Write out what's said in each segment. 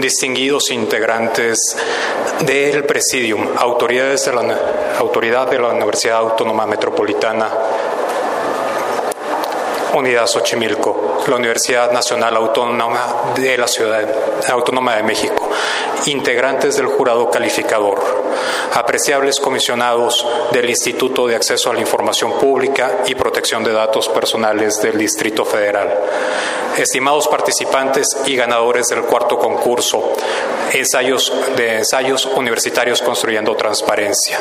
distinguidos integrantes del Presidium, autoridades de la Autoridad de la Universidad Autónoma Metropolitana Unidad Xochimilco, la Universidad Nacional Autónoma de la Ciudad Autónoma de México, integrantes del jurado calificador, apreciables comisionados del Instituto de Acceso a la Información Pública y Protección de Datos Personales del Distrito Federal, estimados participantes y ganadores del cuarto concurso de ensayos universitarios construyendo transparencia,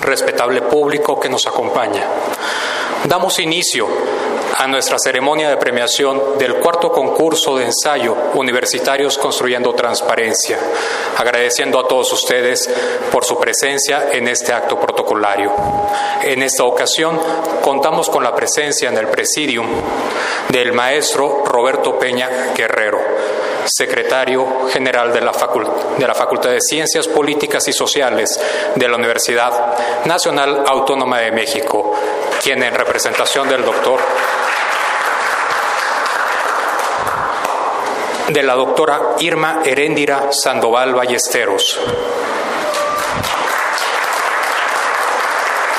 respetable público que nos acompaña. Damos inicio a nuestra ceremonia de premiación del cuarto concurso de ensayo Universitarios Construyendo Transparencia, agradeciendo a todos ustedes por su presencia en este acto protocolario. En esta ocasión contamos con la presencia en el presidium del maestro Roberto Peña Guerrero, secretario general de la, de la, Facultad de Ciencias Políticas y Sociales de la Universidad Nacional Autónoma de México, quien en representación del doctor de la doctora Irma Heréndira Sandoval Ballesteros.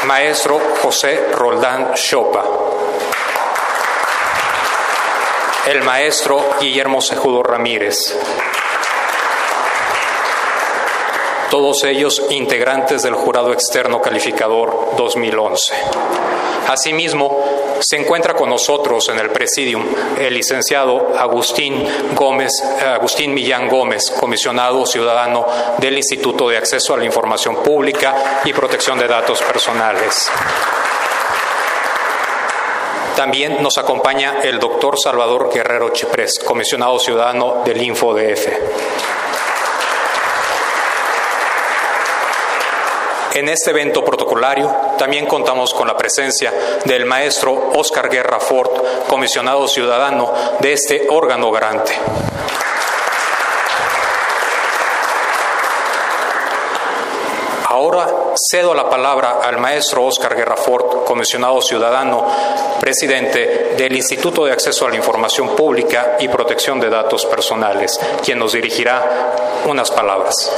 Maestro José Roldán Chopa. El maestro Guillermo Sejudo Ramírez. Todos ellos integrantes del Jurado Externo Calificador 2011. Asimismo, se encuentra con nosotros en el presidium el licenciado Agustín Gómez, Agustín Millán Gómez, comisionado ciudadano del Instituto de Acceso a la Información Pública y Protección de Datos Personales. También nos acompaña el doctor Salvador Guerrero Chiprés, comisionado ciudadano del InfoDF. En este evento protocolario también contamos con la presencia del maestro Oscar Guerra Ford, comisionado ciudadano de este órgano garante. Ahora cedo la palabra al maestro Oscar Guerra Ford, comisionado ciudadano, presidente del Instituto de Acceso a la Información Pública y Protección de Datos Personales, quien nos dirigirá unas palabras.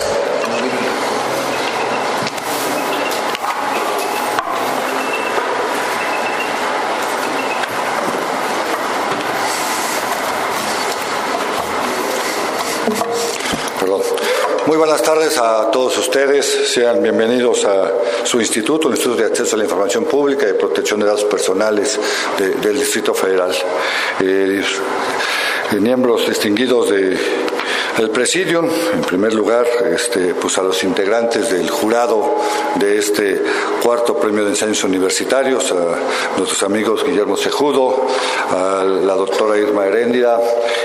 Muy buenas tardes a todos ustedes. Sean bienvenidos a su instituto, el Instituto de Acceso a la Información Pública y Protección de Datos Personales del Distrito Federal. Eh, miembros distinguidos de el presidium, en primer lugar, este, pues a los integrantes del jurado de este cuarto premio de ensayos universitarios, a nuestros amigos Guillermo Sejudo, a la doctora Irma Heréndira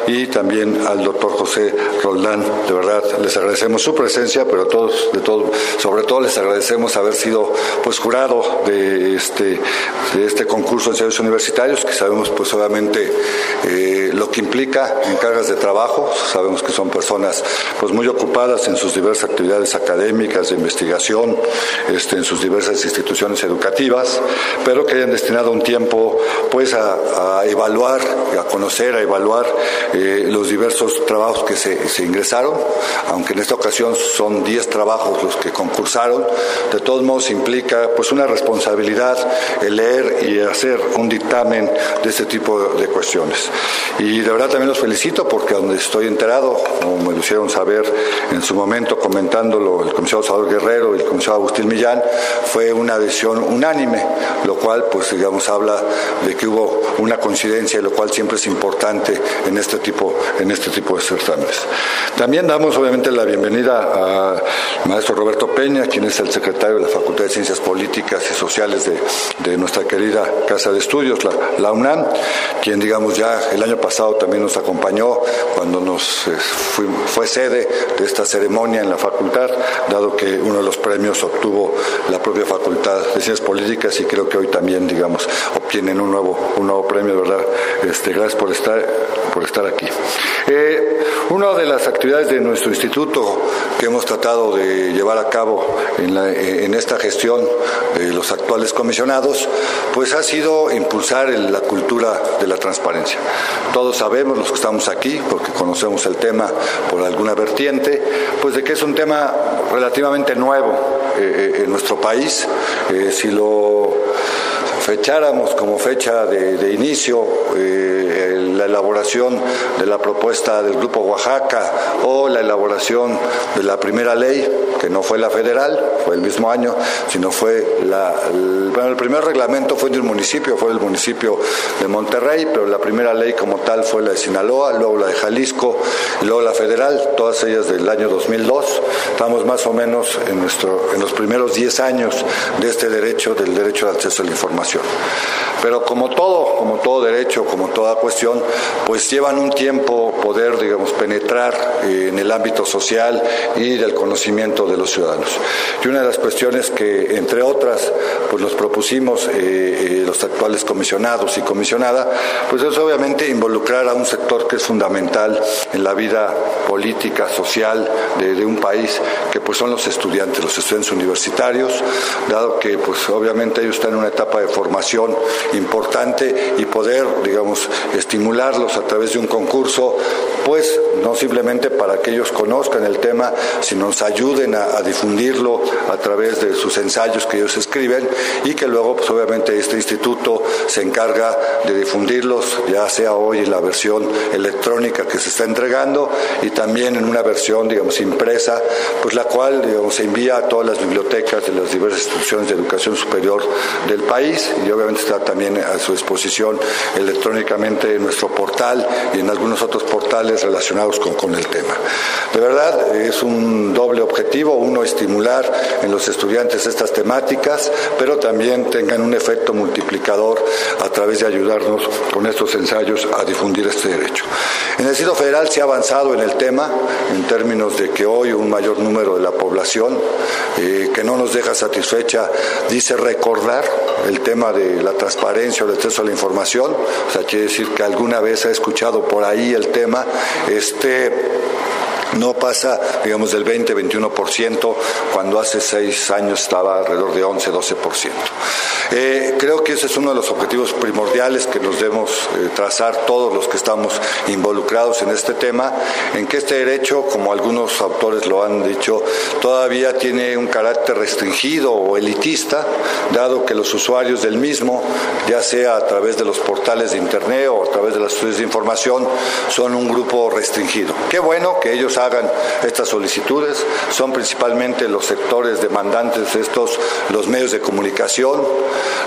y también al doctor José Roldán. De verdad, les agradecemos su presencia, pero todos, de todo, sobre todo les agradecemos haber sido pues jurado de este, de este concurso de ensayos universitarios, que sabemos pues obviamente eh, lo que implica en cargas de trabajo, sabemos que son personas pues muy ocupadas en sus diversas actividades académicas, de investigación, este, en sus diversas instituciones educativas, pero que hayan destinado un tiempo pues a, evaluar, a conocer, a evaluar eh, los diversos trabajos que se, se, ingresaron, aunque en esta ocasión son 10 trabajos los que concursaron, de todos modos implica pues una responsabilidad el leer y hacer un dictamen de este tipo de cuestiones. Y de verdad también los felicito porque donde estoy enterado, como me lo hicieron saber en su momento comentándolo el comisario Salvador Guerrero y el comisario Agustín Millán, fue una decisión unánime, lo cual pues digamos habla de que hubo una coincidencia, lo cual siempre es importante en este tipo, en este tipo de certámenes. También damos obviamente la bienvenida al maestro Roberto Peña, quien es el secretario de la Facultad de Ciencias Políticas y Sociales de, nuestra querida Casa de Estudios, la, la UNAM, quien digamos ya el año pasado también nos acompañó cuando nos eh, fue sede de esta ceremonia en la facultad, dado que uno de los premios obtuvo la propia Facultad de Ciencias Políticas y creo que hoy también, digamos, obtienen un nuevo, un nuevo premio, ¿verdad? Este, gracias por estar por estar aquí. Eh, una de las actividades de nuestro instituto que hemos tratado de llevar a cabo en, en esta gestión de los actuales comisionados, pues ha sido impulsar la cultura de la transparencia. Todos sabemos, los que estamos aquí, porque conocemos el tema por alguna vertiente, pues de que es un tema relativamente nuevo eh, eh, en nuestro país. Eh, si lo fecháramos como fecha de, inicio la elaboración de la propuesta del Grupo Oaxaca o la elaboración de la primera ley, que no fue la federal, fue el mismo año, sino fue la, el, bueno, el primer reglamento fue del municipio, fue del municipio de Monterrey, pero la primera ley como tal fue la de Sinaloa, luego la de Jalisco y luego la federal, todas ellas del año 2002. Estamos más o menos en, nuestro, en los primeros 10 años de este derecho, del derecho de acceso a la información. Pero como todo, como todo derecho, como toda cuestión, pues llevan un tiempo poder, digamos, penetrar eh, en el ámbito social y del conocimiento de los ciudadanos. Y una de las cuestiones que, entre otras, pues los propusimos eh, eh, los actuales comisionados y comisionada, pues es obviamente involucrar a un sector que es fundamental en la vida política, social de, de un país, que pues son los estudiantes, los estudiantes universitarios, dado que pues obviamente ellos están en una etapa de formación importante y poder, digamos, estimularlos a través de un concurso, pues no simplemente para que ellos conozcan el tema, sino nos ayuden a, difundirlo a través de sus ensayos que ellos escriben y que luego, pues obviamente, este instituto se encarga de difundirlos, ya sea hoy en la versión electrónica que se está entregando y también en una versión, digamos, impresa, pues la cual, digamos, se envía a todas las bibliotecas de las diversas instituciones de educación superior del país y obviamente está también a su disposición electrónicamente en nuestro portal y en algunos otros portales relacionados con, con el tema. De verdad, es un doble objetivo, uno estimular en los estudiantes estas temáticas, pero también tengan un efecto multiplicador a través de ayudarnos con estos ensayos a difundir este derecho. En el Distrito Federal se ha avanzado en el tema en términos de que hoy un mayor número de la población eh, que no nos deja satisfecha dice recordar el tema de la transparencia o el acceso a la información, o sea, quiere decir que alguna vez ha escuchado por ahí el tema, este no pasa, digamos, del 20-21%, cuando hace seis años estaba alrededor de 11-12%. Eh, creo que ese es uno de los objetivos primordiales que nos debemos eh, trazar todos los que estamos involucrados en este tema, en que este derecho, como algunos autores lo han dicho, todavía tiene un carácter restringido o elitista, dado que los usuarios del mismo, ya sea a través de los portales de Internet o a través de las estudios de información, son un grupo restringido. Qué bueno que ellos hagan estas solicitudes, son principalmente los sectores demandantes de estos, los medios de comunicación,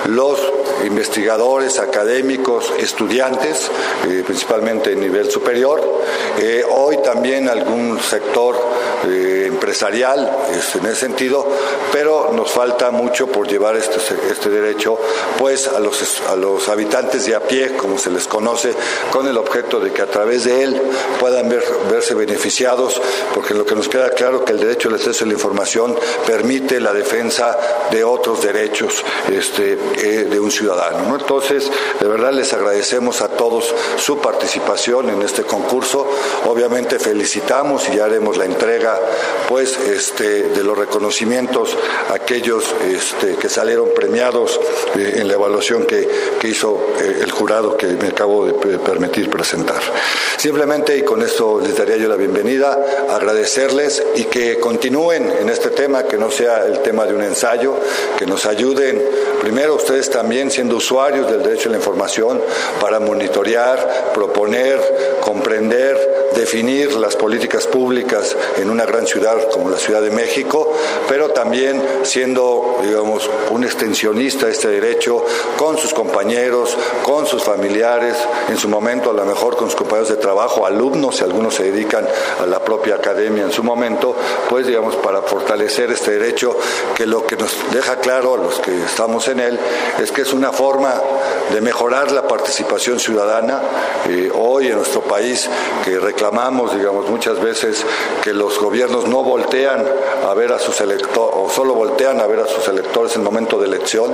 los investigadores, académicos, estudiantes, eh, principalmente en nivel superior, eh, hoy también algún sector eh, empresarial en ese sentido, pero nos falta mucho por llevar este, este derecho pues a los, a los habitantes de a pie, como se les conoce, con el objeto de que a través de él puedan verse beneficiados, porque lo que nos queda claro que el derecho al acceso a la información permite la defensa de otros derechos este, de un ciudadano. Entonces, de verdad les agradecemos a todos su participación en este concurso. Obviamente felicitamos y ya haremos la entrega pues este, de los reconocimientos a aquellos este, que salieron premiados eh, en la evaluación que, hizo eh, el jurado que me acabo de permitir presentar. Simplemente, y con esto les daría yo la bienvenida, agradecerles y que continúen en este tema, que no sea el tema de un ensayo, que nos ayuden. Primero ustedes también siendo usuarios del derecho a la información para monitorear, proponer, comprender, definir las políticas públicas en una gran ciudad como la Ciudad de México, pero también siendo, digamos, un extensionista de este derecho con sus compañeros, con sus familiares, en su momento a lo mejor con sus compañeros de trabajo, alumnos, si algunos se dedican a la propia academia en su momento, pues digamos, para fortalecer este derecho que lo que nos deja claro a los que estamos en él es que es una forma de mejorar la participación ciudadana. Eh, hoy en nuestro país que reclamamos digamos, muchas veces que los gobiernos no voltean a ver a sus electores, o solo voltean a ver a sus electores en momento de elección.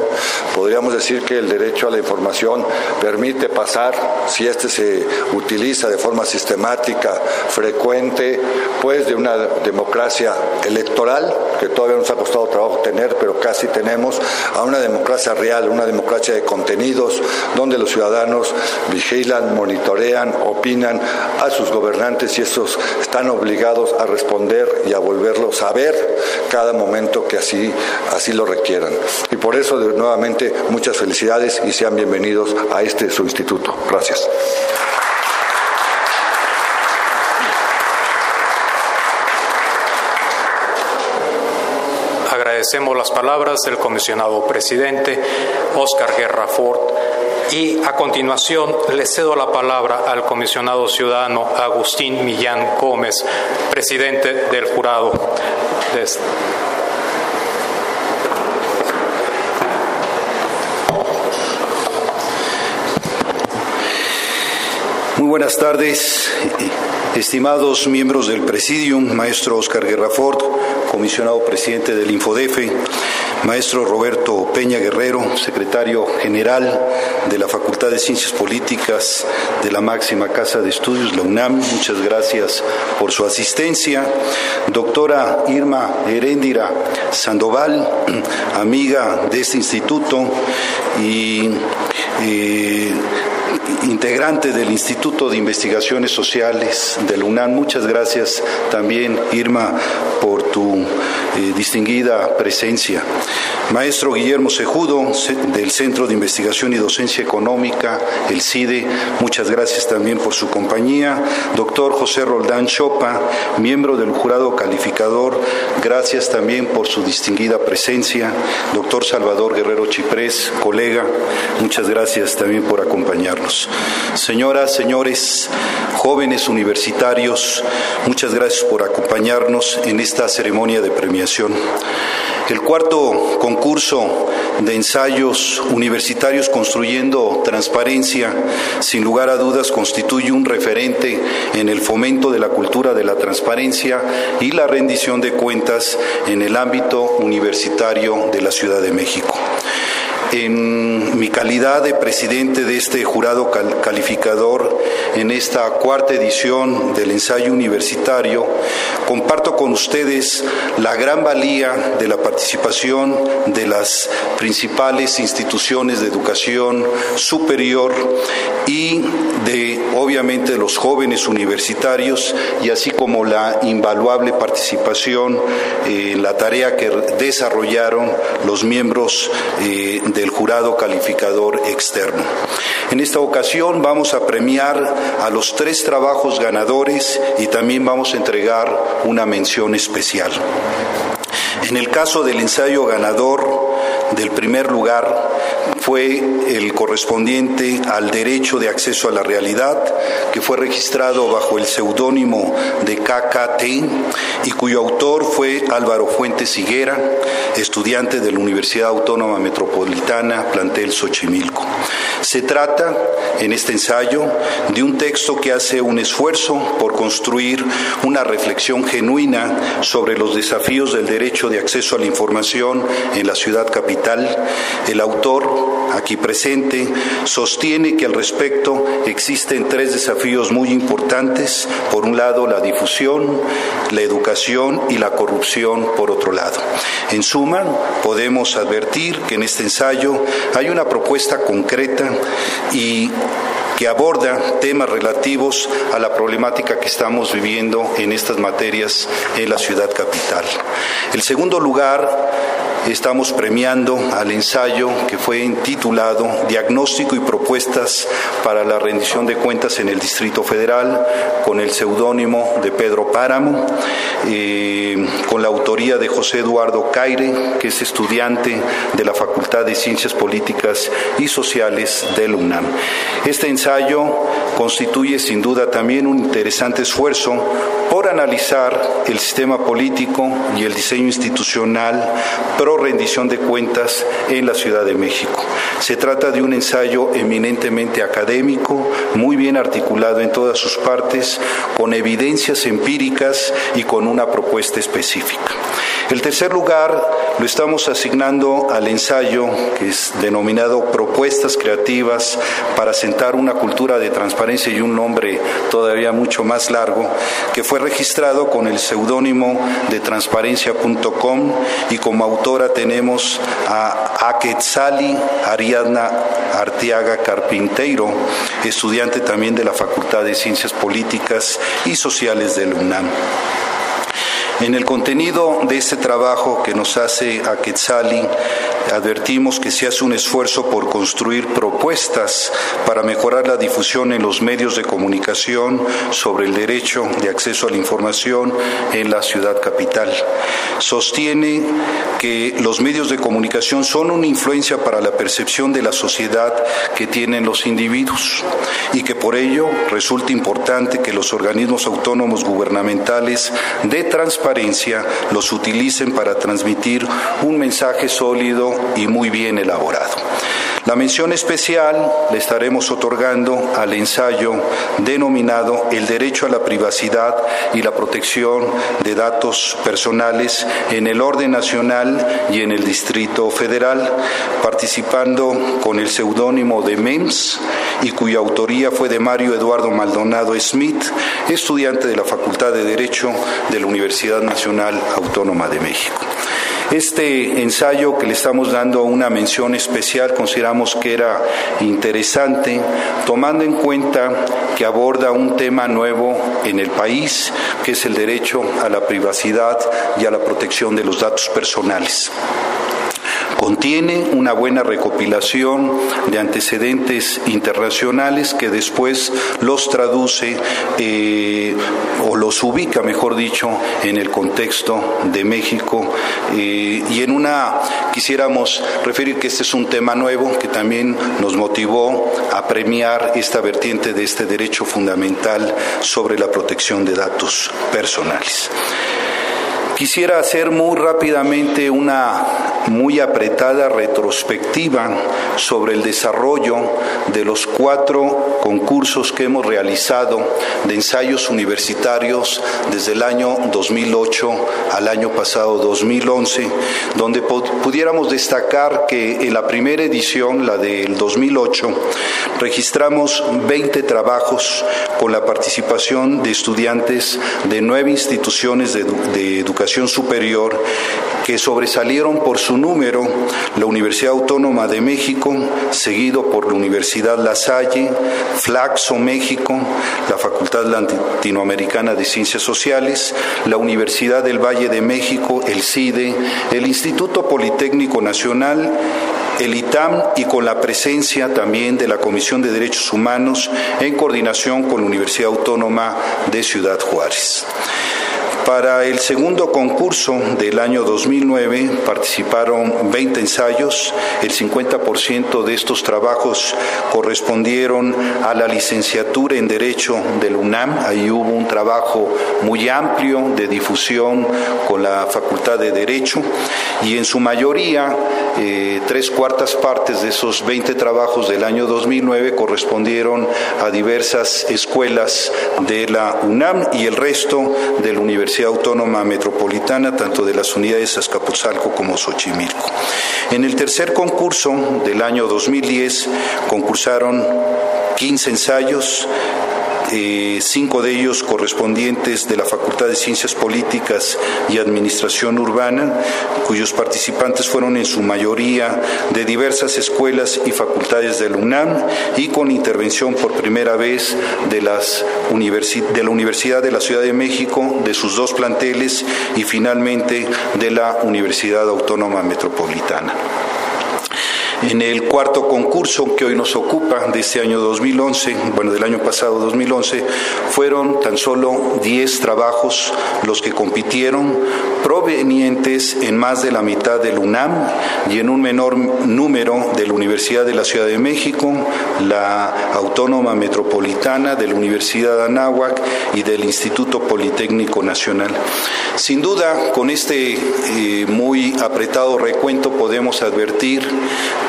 Podríamos decir que el derecho a la información permite pasar, si este se utiliza de forma sistemática, frecuente, pues de una democracia electoral, que todavía nos ha costado trabajo tener, pero casi tenemos, a una democracia real, una democracia de contenidos, donde los ciudadanos vigilan, monitorean, opinan a sus gobernantes y estos están obligados a responder y a volverlos a ver cada momento que así, así lo requieran. Y por eso, nuevamente, muchas felicidades y sean bienvenidos a este su instituto. Gracias. Agradecemos las palabras del comisionado presidente Oscar Guerra Ford y a continuación le cedo la palabra al comisionado ciudadano Agustín Millán Gómez, presidente del jurado. Muy buenas tardes, estimados miembros del Presidium, maestro Oscar Guerrafort, comisionado presidente del Infodefe, maestro Roberto Peña Guerrero, secretario general de la Facultad de Ciencias Políticas de la máxima casa de estudios, la UNAM, muchas gracias por su asistencia. Doctora Irma Heréndira Sandoval, amiga de este instituto y integrante del Instituto de Investigaciones Sociales de la UNAM. Muchas gracias también, Irma, por tu eh, distinguida presencia. Maestro Guillermo Sejudo, del Centro de Investigación y Docencia Económica, el CIDE, muchas gracias también por su compañía. Doctor José Roldán Chopa, miembro del jurado calificador, gracias también por su distinguida presencia. Doctor Salvador Guerrero Chiprés, colega, muchas gracias también por acompañarnos. Señoras, señores, jóvenes universitarios, muchas gracias por acompañarnos en esta ceremonia de premiación. El cuarto concurso de ensayos universitarios construyendo transparencia, sin lugar a dudas, constituye un referente en el fomento de la cultura de la transparencia y la rendición de cuentas en el ámbito universitario de la Ciudad de México. En mi calidad de presidente de este jurado calificador en esta cuarta edición del ensayo universitario, comparto con ustedes la gran valía de la participación de las principales instituciones de educación superior y de, obviamente, los jóvenes universitarios y así como la invaluable participación en la tarea que desarrollaron los miembros eh, de del jurado calificador externo. En esta ocasión vamos a premiar a los tres trabajos ganadores y también vamos a entregar una mención especial. En el caso del ensayo ganador del primer lugar fue el correspondiente al derecho de acceso a la realidad, que fue registrado bajo el seudónimo de KKT y cuyo autor fue Álvaro Fuentes Higuera, estudiante de la Universidad Autónoma Metropolitana, plantel Xochimilco. Se trata, en este ensayo, de un texto que hace un esfuerzo por construir una reflexión genuina sobre los desafíos del derecho de acceso a la información en la ciudad capital. El autor aquí presente, sostiene que al respecto existen tres desafíos muy importantes. Por un lado, la difusión, la educación y la corrupción por otro lado. En suma, podemos advertir que en este ensayo hay una propuesta concreta y que aborda temas relativos a la problemática que estamos viviendo en estas materias en la ciudad capital. El segundo lugar estamos premiando al ensayo que fue intitulado Diagnóstico y propuestas para la rendición de cuentas en el Distrito Federal con el seudónimo de Pedro Páramo. eh, con la autoría de José Eduardo Caire, que es estudiante de la Facultad de Ciencias Políticas y Sociales del UNAM. Este ensayo constituye sin duda también un interesante esfuerzo por analizar el sistema político y el diseño institucional pro rendición de cuentas en la Ciudad de México. Se trata de un ensayo eminentemente académico, muy bien articulado en todas sus partes, con evidencias empíricas y con una propuesta específica. El tercer lugar lo estamos asignando al ensayo que es denominado Propuestas Creativas para sentar una cultura de transparencia y un nombre todavía mucho más largo, que fue registrado con el seudónimo de transparencia.com y como autora tenemos a Aquetzali Ariadna Artiaga Carpinteiro, estudiante también de la Facultad de Ciencias Políticas y Sociales del UNAM. En el contenido de este trabajo que nos hace a Quetzali, advertimos que se hace un esfuerzo por construir propuestas para mejorar la difusión en los medios de comunicación sobre el derecho de acceso a la información en la ciudad capital. Sostiene que los medios de comunicación son una influencia para la percepción de la sociedad que tienen los individuos y que por ello resulta importante que los organismos autónomos gubernamentales de transparencia los utilicen para transmitir un mensaje sólido y muy bien elaborado. La mención especial le estaremos otorgando al ensayo denominado El derecho a la privacidad y la protección de datos personales en el orden nacional y en el Distrito Federal, participando con el seudónimo de MEMS y cuya autoría fue de Mario Eduardo Maldonado Smith, estudiante de la Facultad de Derecho de la Universidad Nacional Autónoma de México. Este ensayo que le estamos dando una mención especial consideramos que era interesante, tomando en cuenta que aborda un tema nuevo en el país, que es el derecho a la privacidad y a la protección de los datos personales. Contiene una buena recopilación de antecedentes internacionales que después los traduce eh, o los ubica, mejor dicho, en el contexto de México. Eh, y en una, quisiéramos referir que este es un tema nuevo que también nos motivó a premiar esta vertiente de este derecho fundamental sobre la protección de datos personales. Quisiera hacer muy rápidamente una muy apretada retrospectiva sobre el desarrollo de los cuatro concursos que hemos realizado de ensayos universitarios desde el año 2008 al año pasado 2011, donde pudiéramos destacar que en la primera edición, la del 2008, registramos 20 trabajos con la participación de estudiantes de nueve instituciones de, de educación superior que sobresalieron por su número la Universidad Autónoma de México, seguido por la Universidad La Salle, Flaxo México, la Facultad Latinoamericana de Ciencias Sociales, la Universidad del Valle de México, el CIDE, el Instituto Politécnico Nacional el ITAM y con la presencia también de la Comisión de Derechos Humanos en coordinación con la Universidad Autónoma de Ciudad Juárez. Para el segundo concurso del año 2009 participaron 20 ensayos, el 50% de estos trabajos correspondieron a la licenciatura en Derecho del UNAM, ahí hubo un trabajo muy amplio de difusión con la Facultad de Derecho y en su mayoría, eh, tres cuartas partes de esos 20 trabajos del año 2009 correspondieron a diversas escuelas de la UNAM y el resto de la Universidad Autónoma Metropolitana, tanto de las unidades Azcapotzalco como Xochimilco. En el tercer concurso del año 2010 concursaron 15 ensayos, eh, cinco de ellos correspondientes de la Facultad de Ciencias Políticas y Administración Urbana, cuyos participantes fueron en su mayoría de diversas escuelas y facultades del UNAM y con intervención por primera vez de, las de la Universidad de la Ciudad de México, de sus dos planteles y finalmente de la Universidad Autónoma Metropolitana. En el cuarto concurso que hoy nos ocupa de este año 2011, bueno, del año pasado 2011, fueron tan solo 10 trabajos los que compitieron provenientes en más de la mitad del UNAM y en un menor número de la Universidad de la Ciudad de México, la Autónoma Metropolitana, de la Universidad de Anáhuac y del Instituto Politécnico Nacional. Sin duda, con este eh, muy apretado recuento podemos advertir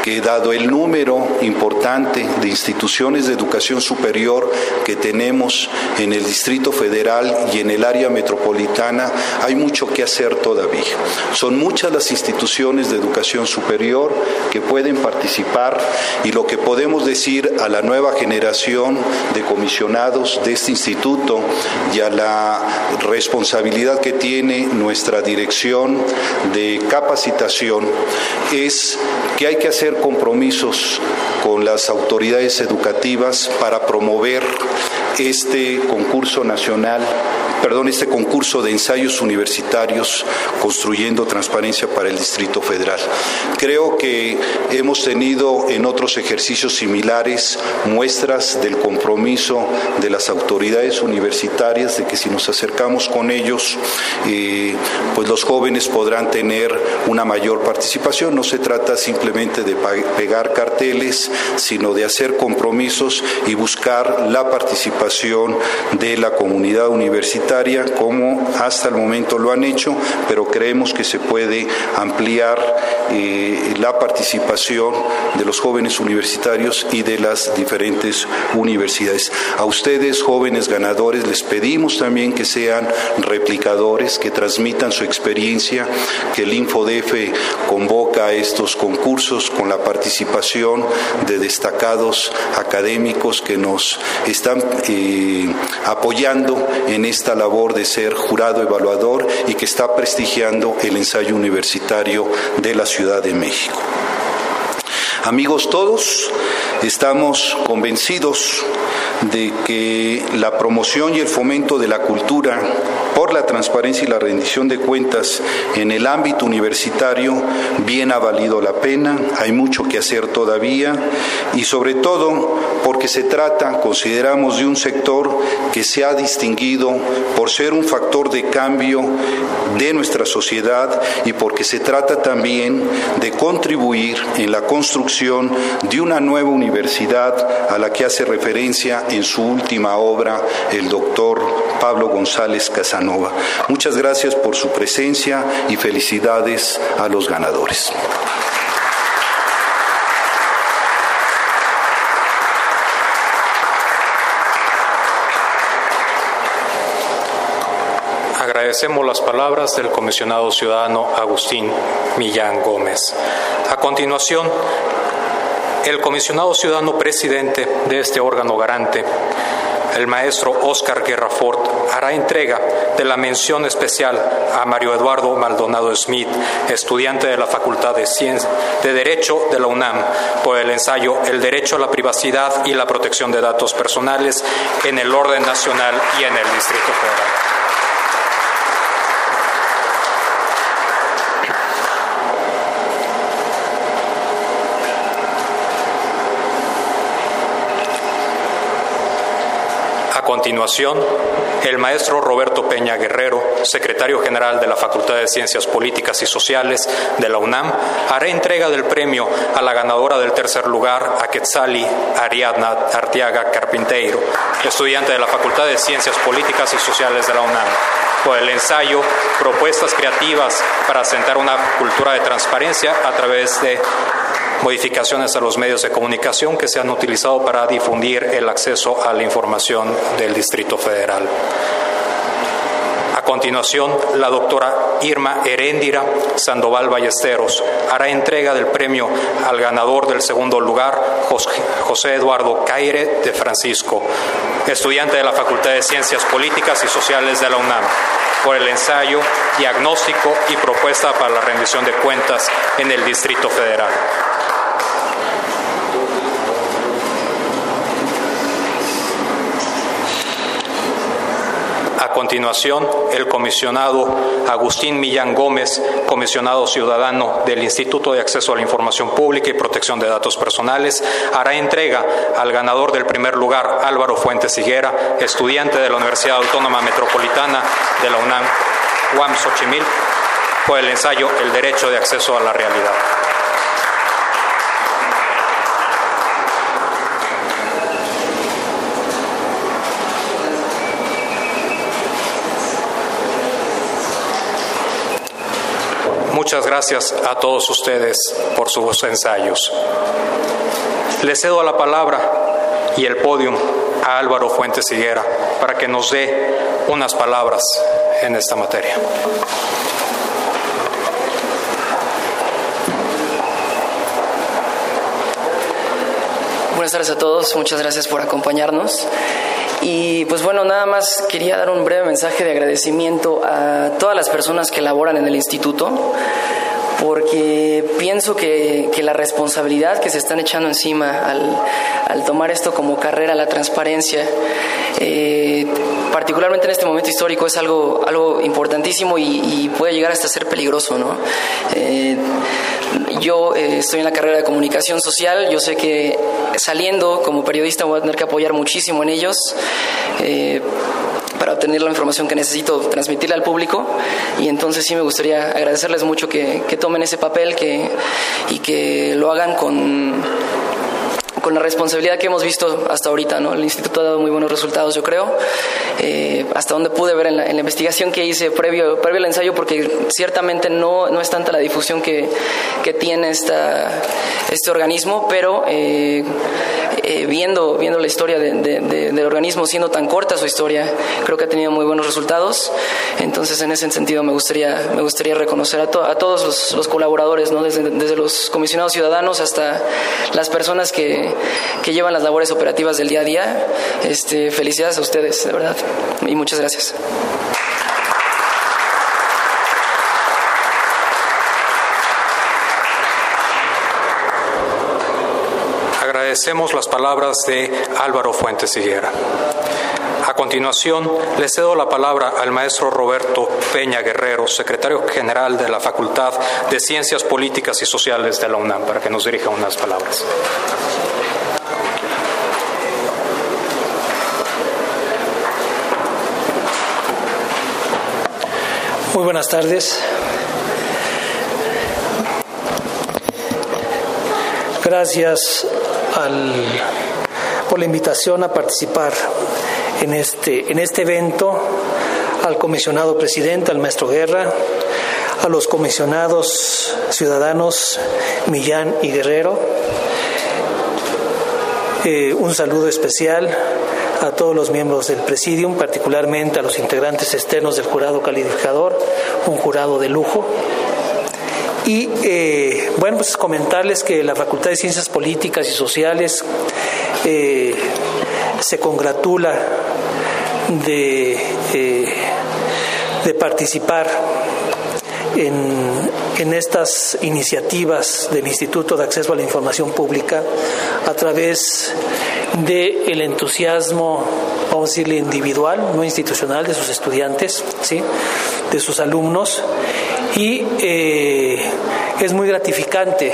que dado el número importante de instituciones de educación superior que tenemos en el Distrito Federal y en el área metropolitana, hay mucho que hacer todavía. Son muchas las instituciones de educación superior que pueden participar y lo que podemos decir a la nueva generación de comisionados de este instituto y a la responsabilidad que tiene nuestra dirección de capacitación es que hay que hacer compromisos con las autoridades educativas para promover este concurso nacional perdón, este concurso de ensayos universitarios construyendo transparencia para el Distrito Federal. Creo que hemos tenido en otros ejercicios similares muestras del compromiso de las autoridades universitarias de que si nos acercamos con ellos, eh, pues los jóvenes podrán tener una mayor participación. No se trata simplemente de pegar carteles, sino de hacer compromisos y buscar la de la comunidad universitaria como hasta el momento lo han hecho, pero creemos que se puede ampliar eh, la participación de los jóvenes universitarios y de las diferentes universidades. A ustedes, jóvenes ganadores, les pedimos también que sean replicadores, que transmitan su experiencia, que el InfoDF convoca estos concursos con la participación de destacados académicos que nos están apoyando en esta labor de ser jurado evaluador y que está prestigiando el ensayo universitario de la Ciudad de México. Amigos todos, estamos convencidos de que la promoción y el fomento de la cultura por la transparencia y la rendición de cuentas en el ámbito universitario bien ha valido la pena, hay mucho que hacer todavía y sobre todo porque se trata, consideramos, de un sector que se ha distinguido por ser un factor de cambio de nuestra sociedad y porque se trata también de contribuir en la construcción de una nueva universidad a la que hace referencia en su última obra el doctor Pablo González Casanova. Muchas gracias por su presencia y felicidades a los ganadores. Agradecemos las palabras del comisionado ciudadano Agustín Millán Gómez. A continuación, el comisionado ciudadano presidente de este órgano garante, el maestro Oscar Guerrafort, hará entrega de la mención especial a Mario Eduardo Maldonado Smith, estudiante de la Facultad de, Ciencias, de Derecho de la UNAM, por el ensayo El derecho a la privacidad y la protección de datos personales en el orden nacional y en el Distrito Federal. Continuación, el maestro Roberto Peña Guerrero, secretario general de la Facultad de Ciencias Políticas y Sociales de la UNAM, hará entrega del premio a la ganadora del tercer lugar, a Quetzali Ariadna Artiaga Carpinteiro, estudiante de la Facultad de Ciencias Políticas y Sociales de la UNAM, por el ensayo Propuestas Creativas para asentar una cultura de transparencia a través de modificaciones a los medios de comunicación que se han utilizado para difundir el acceso a la información del Distrito Federal. A continuación, la doctora Irma Heréndira Sandoval Ballesteros hará entrega del premio al ganador del segundo lugar, José Eduardo Caire de Francisco, estudiante de la Facultad de Ciencias Políticas y Sociales de la UNAM, por el ensayo Diagnóstico y Propuesta para la Rendición de Cuentas en el Distrito Federal. Continuación, el comisionado Agustín Millán Gómez, comisionado ciudadano del Instituto de Acceso a la Información Pública y Protección de Datos Personales, hará entrega al ganador del primer lugar, Álvaro Fuentes Higuera, estudiante de la Universidad Autónoma Metropolitana de la UNAM, UAM Xochimilco, por el ensayo El Derecho de Acceso a la Realidad. Muchas gracias a todos ustedes por sus ensayos. Le cedo la palabra y el podium a Álvaro Fuentes Higuera para que nos dé unas palabras en esta materia. Buenas tardes a todos, muchas gracias por acompañarnos. Y pues bueno, nada más quería dar un breve mensaje de agradecimiento a todas las personas que laboran en el instituto, porque pienso que, la responsabilidad que se están echando encima al, tomar esto como carrera, la transparencia, eh, particularmente en este momento histórico, es algo, algo importantísimo y, puede llegar hasta ser peligroso. ¿no? Eh, yo eh, estoy en la carrera de comunicación social, yo sé que saliendo como periodista voy a tener que apoyar muchísimo en ellos eh, para obtener la información que necesito transmitirle al público y entonces sí me gustaría agradecerles mucho que, que tomen ese papel que, y que lo hagan con con la responsabilidad que hemos visto hasta ahorita, ¿no? El instituto ha dado muy buenos resultados, yo creo, eh, hasta donde pude ver en la, investigación que hice previo, previo al ensayo, porque ciertamente no, no es tanta la difusión que, que tiene esta, este organismo, pero eh, eh, viendo, viendo la historia del organismo, siendo tan corta su historia, creo que ha tenido muy buenos resultados. Entonces, en ese sentido, me gustaría, me gustaría reconocer a, a todos los, colaboradores, ¿no? desde, desde los comisionados ciudadanos hasta las personas que, que, llevan las labores operativas del día a día. Este, felicidades a ustedes, de verdad, y muchas gracias. Agradecemos las palabras de Álvaro Fuentes Higuera. A continuación, le cedo la palabra al maestro Roberto Peña Guerrero, secretario general de la Facultad de Ciencias Políticas y Sociales de la UNAM, para que nos dirija unas palabras. Muy buenas tardes. Gracias por la invitación a participar en este, en este evento, al comisionado presidente, al maestro Guerra, a los comisionados ciudadanos Millán y Guerrero. Eh, un saludo especial a todos los miembros del Presidium, particularmente a los integrantes externos del jurado calificador, un jurado de lujo. Y eh, bueno, pues comentarles que la Facultad de Ciencias Políticas y Sociales eh, se congratula de, eh, de participar en, en, estas iniciativas del Instituto de Acceso a la Información Pública a través del el entusiasmo, vamos a decirle, individual, no institucional, de sus estudiantes, ¿sí? de sus alumnos, y eh, es muy gratificante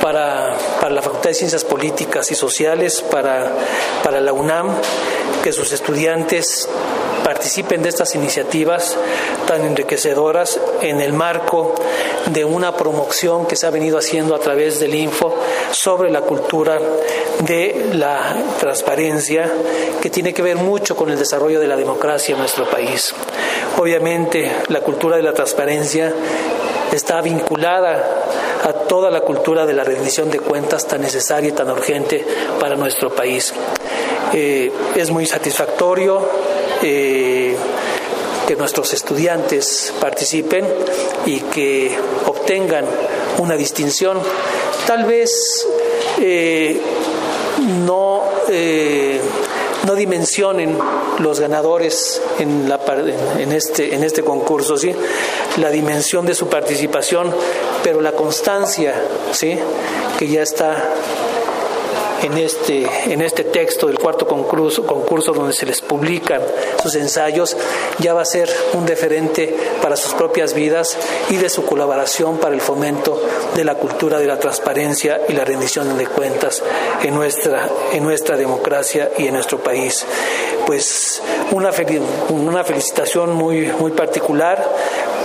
para, para, la Facultad de Ciencias Políticas y Sociales, para, para la UNAM, que sus estudiantes participen de estas iniciativas tan enriquecedoras en el marco de una promoción que se ha venido haciendo a través del Info sobre la cultura de la transparencia que tiene que ver mucho con el desarrollo de la democracia en nuestro país. Obviamente la cultura de la transparencia está vinculada a toda la cultura de la rendición de cuentas tan necesaria y tan urgente para nuestro país. Eh, es muy satisfactorio eh, que nuestros estudiantes participen y que obtengan una distinción. Tal vez eh, no, no dimensionen los ganadores en, este, este concurso, ¿sí? la dimensión de su participación, pero la constancia ¿sí? que ya está en este, en este texto del cuarto concurso, concurso donde se les publican sus ensayos, ya va a ser un deferente para sus propias vidas y de su colaboración para el fomento de la cultura de la transparencia y la rendición de cuentas en nuestra, en nuestra democracia y en nuestro país. Pues una, una felicitación muy, muy particular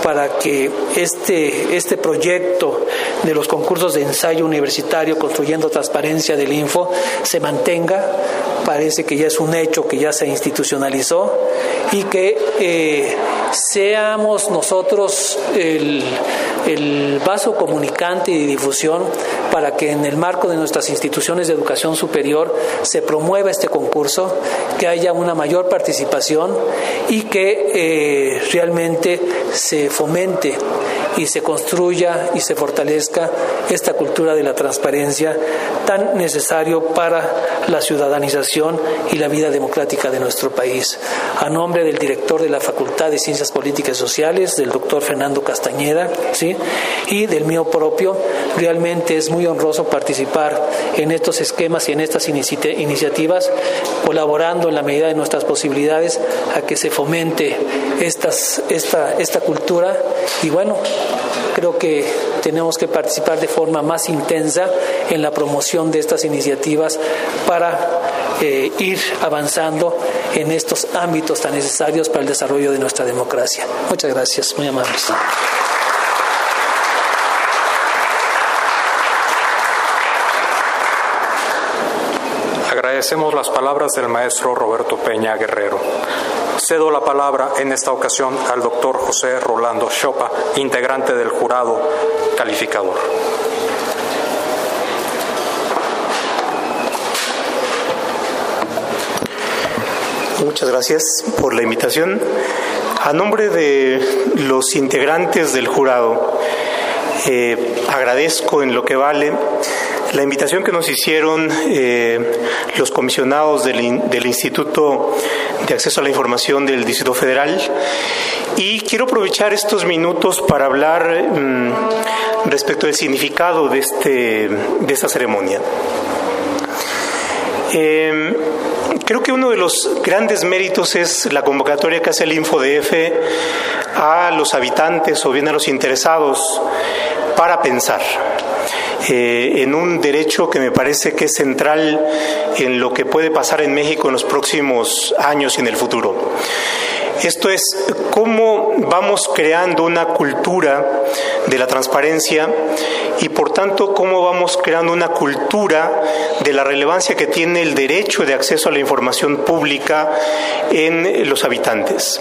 para que este, este proyecto de los concursos de ensayo universitario construyendo transparencia del Info se mantenga. Parece que ya es un hecho que ya se institucionalizó y que eh, seamos nosotros el, el vaso comunicante y difusión para que en el marco de nuestras instituciones de educación superior se promueva este concurso, que haya una mayor participación y que eh, realmente se fomente y se construya y se fortalezca esta cultura de la transparencia tan necesario para la ciudadanización y la vida democrática de nuestro país. A nombre del director de la Facultad de Ciencias Políticas y Sociales, del doctor Fernando Castañeda, ¿sí? y del mío propio, realmente es muy honroso participar en estos esquemas y en estas iniciativas, colaborando en la medida de nuestras posibilidades a que se fomente estas, esta, esta cultura y bueno, creo que tenemos que participar de forma más intensa en la promoción de estas iniciativas para eh, ir avanzando en estos ámbitos tan necesarios para el desarrollo de nuestra democracia. Muchas gracias, muy amables. Agradecemos las palabras del maestro Roberto Peña Guerrero. Cedo la palabra en esta ocasión al doctor José Rolando Chopa, integrante del jurado calificador. Muchas gracias por la invitación. A nombre de los integrantes del jurado, eh, agradezco en lo que vale la invitación que nos hicieron eh, los comisionados del, Instituto de Acceso a la Información del Distrito Federal y quiero aprovechar estos minutos para hablar mmm, respecto del significado de, este, de esta ceremonia. Eh, creo que uno de los grandes méritos es la convocatoria que hace el InfoDF a los habitantes o bien a los interesados para pensar eh, en un derecho que me parece que es central en lo que puede pasar en México en los próximos años y en el futuro. Esto es cómo vamos creando una cultura de la transparencia y por tanto cómo vamos creando una cultura de la relevancia que tiene el derecho de acceso a la información pública en los habitantes.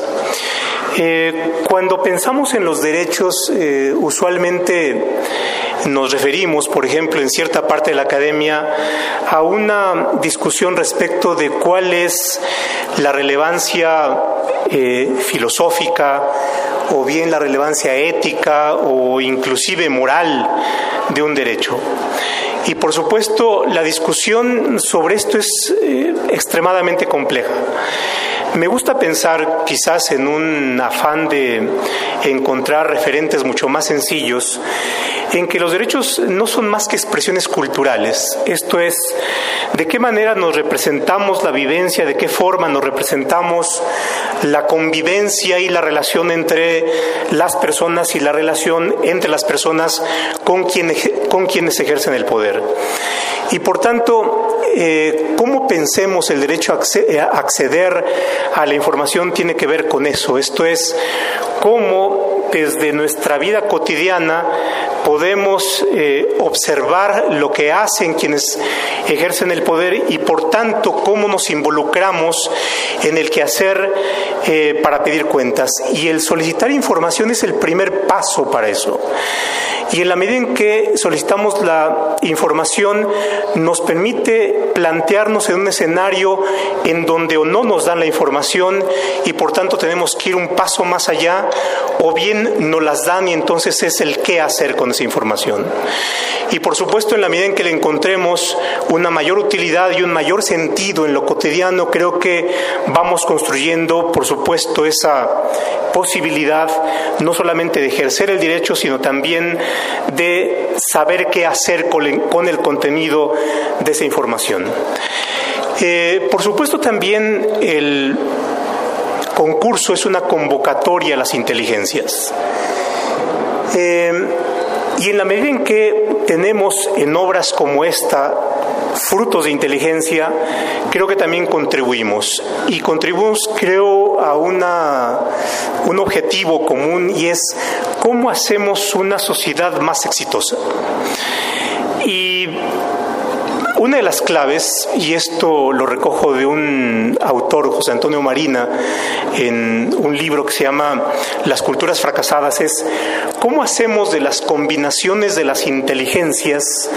Eh, cuando pensamos en los derechos, eh, usualmente nos referimos, por ejemplo, en cierta parte de la academia, a una discusión respecto de cuál es la relevancia eh, filosófica o bien la relevancia ética o inclusive moral de un derecho. Y por supuesto, la discusión sobre esto es eh, extremadamente compleja. Me gusta pensar, quizás en un afán de encontrar referentes mucho más sencillos, en que los derechos no son más que expresiones culturales. Esto es, de qué manera nos representamos la vivencia, de qué forma nos representamos la convivencia y la relación entre las personas y la relación entre las personas con, quienes, con quienes ejercen el poder. Y por tanto, eh, cómo pensemos el derecho a acceder a la información tiene que ver con eso. Esto es, cómo desde nuestra vida cotidiana podemos eh, observar lo que hacen quienes ejercen el poder y por tanto cómo nos involucramos en el quehacer eh, para pedir cuentas. Y el solicitar información es el primer paso para eso. Y en la medida en que solicitamos la información, nos permite plantearnos en un escenario en donde o no nos dan la información y por tanto tenemos que ir un paso más allá o bien no las dan y entonces es el qué hacer con esa información. Y por supuesto, en la medida en que le encontremos una mayor utilidad y un mayor sentido en lo cotidiano, creo que vamos construyendo, por supuesto, esa posibilidad no solamente de ejercer el derecho, sino también de saber qué hacer con el contenido de esa información. Eh, por supuesto, también el concurso es una convocatoria a las inteligencias. Eh, y en la medida en que tenemos en obras como esta frutos de inteligencia, creo que también contribuimos. Y contribuimos, creo, a una, un objetivo común y es cómo hacemos una sociedad más exitosa. Y una de las claves, y esto lo recojo de un autor, José Antonio Marina, en un libro que se llama Las culturas fracasadas, es cómo hacemos de las combinaciones de las inteligencias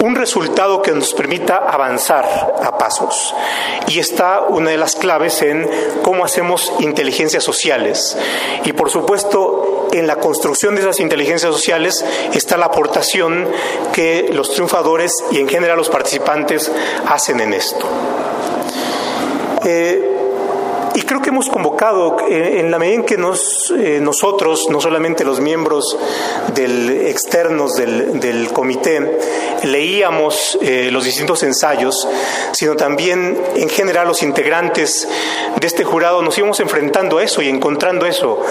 un resultado que nos permita avanzar a pasos. Y está una de las claves en cómo hacemos inteligencias sociales. Y por supuesto, en la construcción de esas inteligencias sociales está la aportación que los triunfadores y en general los participantes hacen en esto. Eh, y creo que hemos convocado, en la medida en que eh, nosotros, no solamente los miembros del, externos del, del comité, leíamos eh, los distintos ensayos, sino también en general los integrantes de este jurado nos íbamos enfrentando a eso y encontrando eso,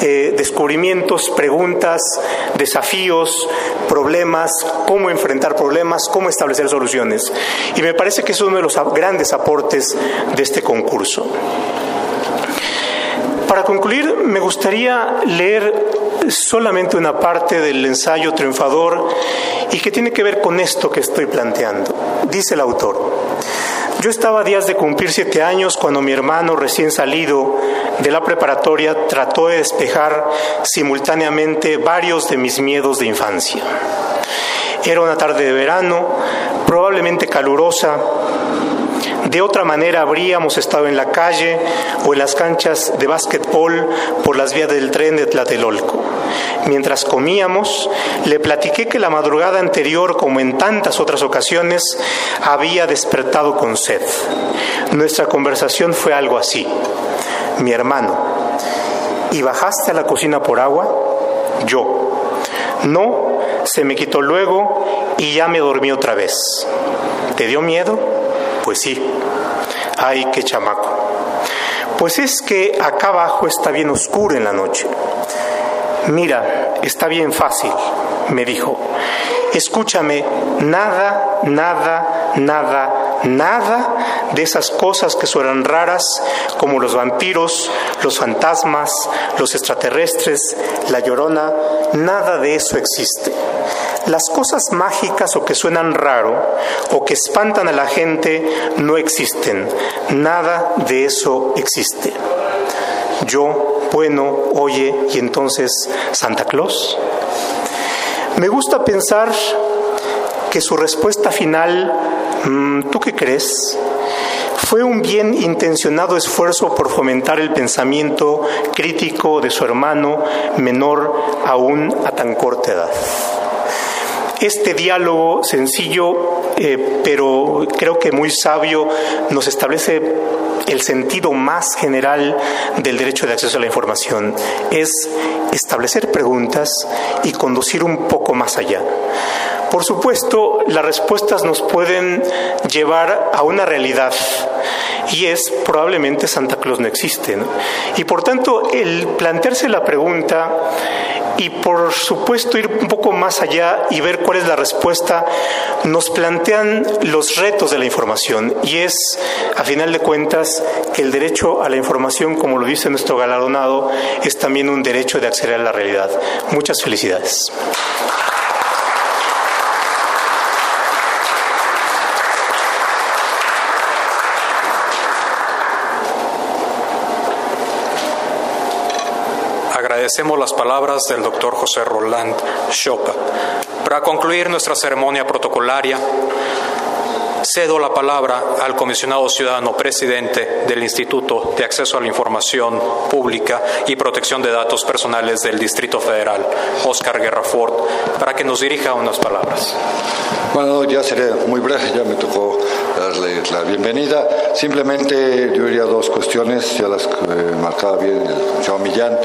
descubrimientos, preguntas, desafíos, problemas, cómo enfrentar problemas, cómo establecer soluciones. Y me parece que es uno de los grandes aportes de este concurso. Para concluir, me gustaría leer solamente una parte del ensayo triunfador y que tiene que ver con esto que estoy planteando. Dice el autor, yo estaba a días de cumplir siete años cuando mi hermano recién salido de la preparatoria trató de despejar simultáneamente varios de mis miedos de infancia. Era una tarde de verano, probablemente calurosa, de otra manera habríamos estado en la calle o en las canchas de básquetbol por las vías del tren de Tlatelolco. Mientras comíamos, le platiqué que la madrugada anterior, como en tantas otras ocasiones, había despertado con sed. Nuestra conversación fue algo así. Mi hermano, ¿y bajaste a la cocina por agua? Yo. No, se me quitó luego y ya me dormí otra vez. ¿Te dio miedo? Pues sí, ay, qué chamaco. Pues es que acá abajo está bien oscuro en la noche. Mira, está bien fácil, me dijo. Escúchame, nada, nada, nada, nada de esas cosas que suenan raras, como los vampiros, los fantasmas, los extraterrestres, la llorona, nada de eso existe. Las cosas mágicas o que suenan raro o que espantan a la gente no existen. Nada de eso existe. Yo, bueno, oye, y entonces Santa Claus. Me gusta pensar que su respuesta final, mm, ¿tú qué crees? Fue un bien intencionado esfuerzo por fomentar el pensamiento crítico de su hermano menor aún a tan corta edad. Este diálogo sencillo, eh, pero creo que muy sabio, nos establece el sentido más general del derecho de acceso a la información. Es establecer preguntas y conducir un poco más allá. Por supuesto, las respuestas nos pueden llevar a una realidad y es probablemente Santa Claus no existe. Y por tanto, el plantearse la pregunta y por supuesto ir un poco más allá y ver cuál es la respuesta, nos plantean los retos de la información y es, a final de cuentas, que el derecho a la información, como lo dice nuestro galardonado, es también un derecho de acceder a la realidad. Muchas felicidades. Agradecemos las palabras del doctor José Roland Chopa. Para concluir nuestra ceremonia protocolaria, Cedo la palabra al comisionado ciudadano presidente del Instituto de Acceso a la Información Pública y Protección de Datos Personales del Distrito Federal, Oscar Guerra Ford, para que nos dirija unas palabras. Bueno, ya seré muy breve, ya me tocó darle la bienvenida. Simplemente yo diría dos cuestiones, ya las eh, marcaba bien el señor Millán.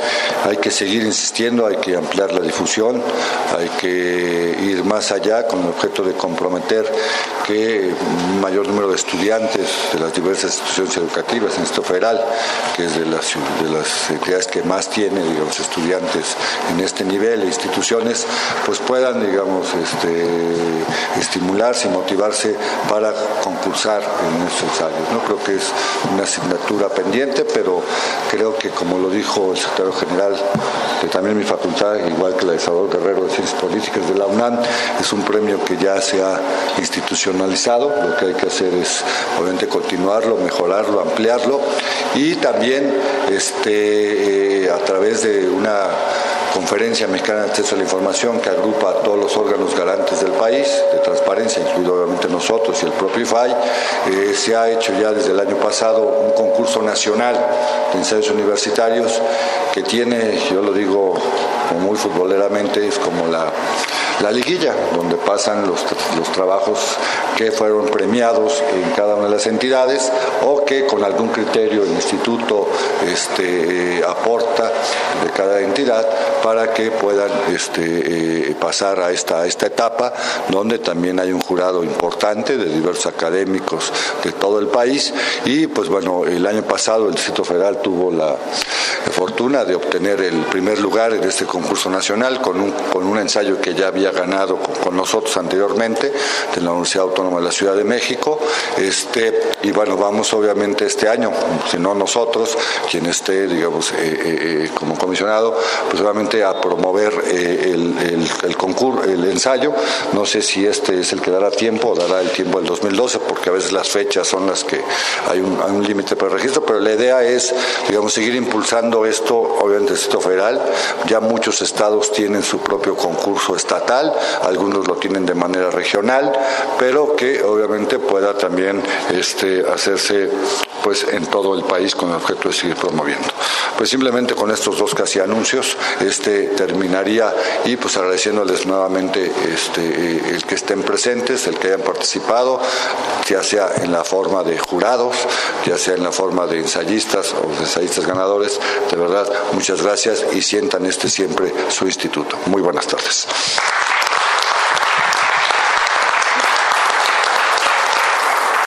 Hay que seguir insistiendo, hay que ampliar la difusión, hay que ir más allá con el objeto de comprometer que un mayor número de estudiantes de las diversas instituciones educativas, en esto federal, que es de las, de las entidades que más tiene digamos, estudiantes en este nivel e instituciones, pues puedan digamos, este, estimularse y motivarse para concursar ensayos. ¿no? Creo que es una asignatura pendiente, pero creo que como lo dijo el secretario general de también mi facultad, igual que la de Salvador Guerrero de Ciencias Políticas de la UNAM, es un premio que ya se ha institucionalizado, lo que hay que hacer es obviamente continuarlo, mejorarlo, ampliarlo y también este, eh, a través de una Conferencia Mexicana de Acceso a la Información que agrupa a todos los órganos garantes del país, de transparencia, incluido obviamente nosotros y el propio IFAI. Eh, se ha hecho ya desde el año pasado un concurso nacional de ensayos universitarios que tiene, yo lo digo muy futboleramente, es como la la liguilla, donde pasan los, los trabajos que fueron premiados en cada una de las entidades o que con algún criterio el instituto este, aporta de cada entidad para que puedan este, eh, pasar a esta, esta etapa donde también hay un jurado importante de diversos académicos de todo el país. Y pues bueno, el año pasado el Distrito Federal tuvo la fortuna de obtener el primer lugar en este concurso nacional con un, con un ensayo que ya había ganado con, nosotros anteriormente de la Universidad Autónoma de la Ciudad de México. Este, y bueno, vamos obviamente este año, si no nosotros, quien esté, digamos, eh, eh, eh, como comisionado, pues obviamente a promover el, el, concurso, el ensayo. No sé si este es el que dará tiempo o dará el tiempo del 2012, porque a veces las fechas son las que hay un, hay un límite para el registro, pero la idea es, digamos, seguir impulsando esto, obviamente, el Distrito Federal. Ya muchos estados tienen su propio concurso estatal algunos lo tienen de manera regional, pero que obviamente pueda también este, hacerse pues en todo el país con el objeto de seguir promoviendo. Pues simplemente con estos dos casi anuncios este terminaría y pues agradeciéndoles nuevamente este el que estén presentes, el que hayan participado, ya sea en la forma de jurados, ya sea en la forma de ensayistas o de ensayistas ganadores, de verdad muchas gracias y sientan este siempre su instituto. Muy buenas tardes.